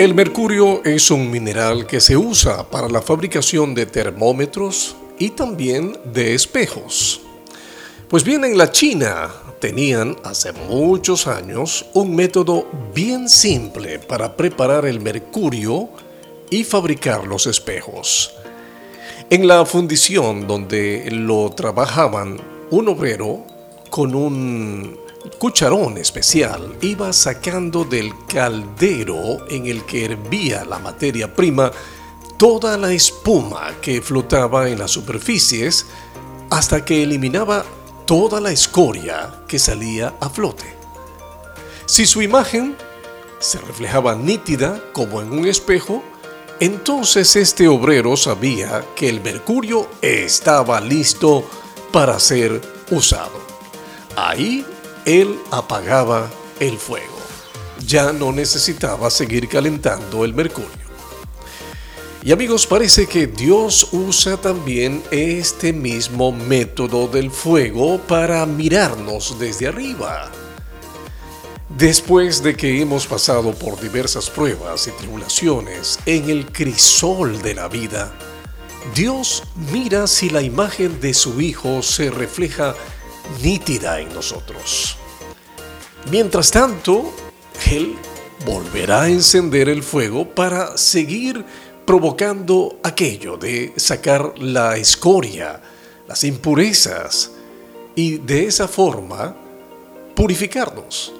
El mercurio es un mineral que se usa para la fabricación de termómetros y también de espejos. Pues bien, en la China tenían hace muchos años un método bien simple para preparar el mercurio y fabricar los espejos. En la fundición donde lo trabajaban, un obrero con un cucharón especial iba sacando del caldero en el que hervía la materia prima toda la espuma que flotaba en las superficies hasta que eliminaba toda la escoria que salía a flote. Si su imagen se reflejaba nítida como en un espejo, entonces este obrero sabía que el mercurio estaba listo para ser usado. Ahí él apagaba el fuego. Ya no necesitaba seguir calentando el mercurio. Y amigos, parece que Dios usa también este mismo método del fuego para mirarnos desde arriba. Después de que hemos pasado por diversas pruebas y tribulaciones en el crisol de la vida, Dios mira si la imagen de su Hijo se refleja nítida en nosotros. Mientras tanto, Él volverá a encender el fuego para seguir provocando aquello de sacar la escoria, las impurezas y de esa forma purificarnos.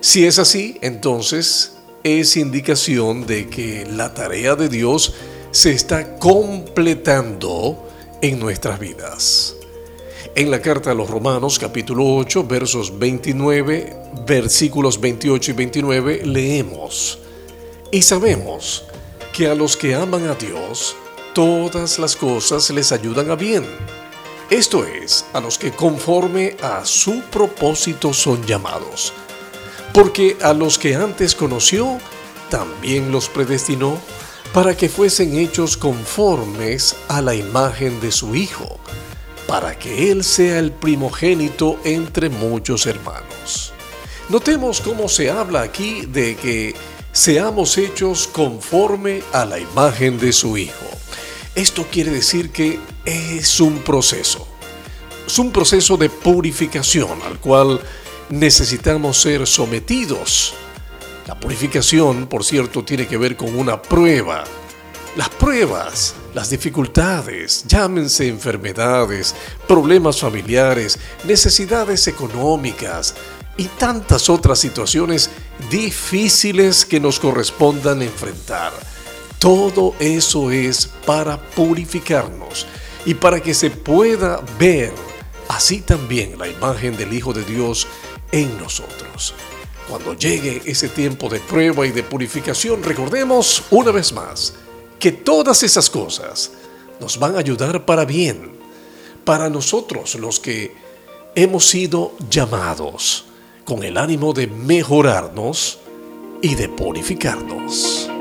Si es así, entonces es indicación de que la tarea de Dios se está completando en nuestras vidas. En la carta a los Romanos capítulo 8 versos 29, versículos 28 y 29 leemos, y sabemos que a los que aman a Dios, todas las cosas les ayudan a bien. Esto es, a los que conforme a su propósito son llamados. Porque a los que antes conoció, también los predestinó para que fuesen hechos conformes a la imagen de su Hijo para que Él sea el primogénito entre muchos hermanos. Notemos cómo se habla aquí de que seamos hechos conforme a la imagen de su Hijo. Esto quiere decir que es un proceso. Es un proceso de purificación al cual necesitamos ser sometidos. La purificación, por cierto, tiene que ver con una prueba. Las pruebas las dificultades, llámense enfermedades, problemas familiares, necesidades económicas y tantas otras situaciones difíciles que nos correspondan enfrentar. Todo eso es para purificarnos y para que se pueda ver así también la imagen del Hijo de Dios en nosotros. Cuando llegue ese tiempo de prueba y de purificación, recordemos una vez más, que todas esas cosas nos van a ayudar para bien, para nosotros los que hemos sido llamados con el ánimo de mejorarnos y de purificarnos.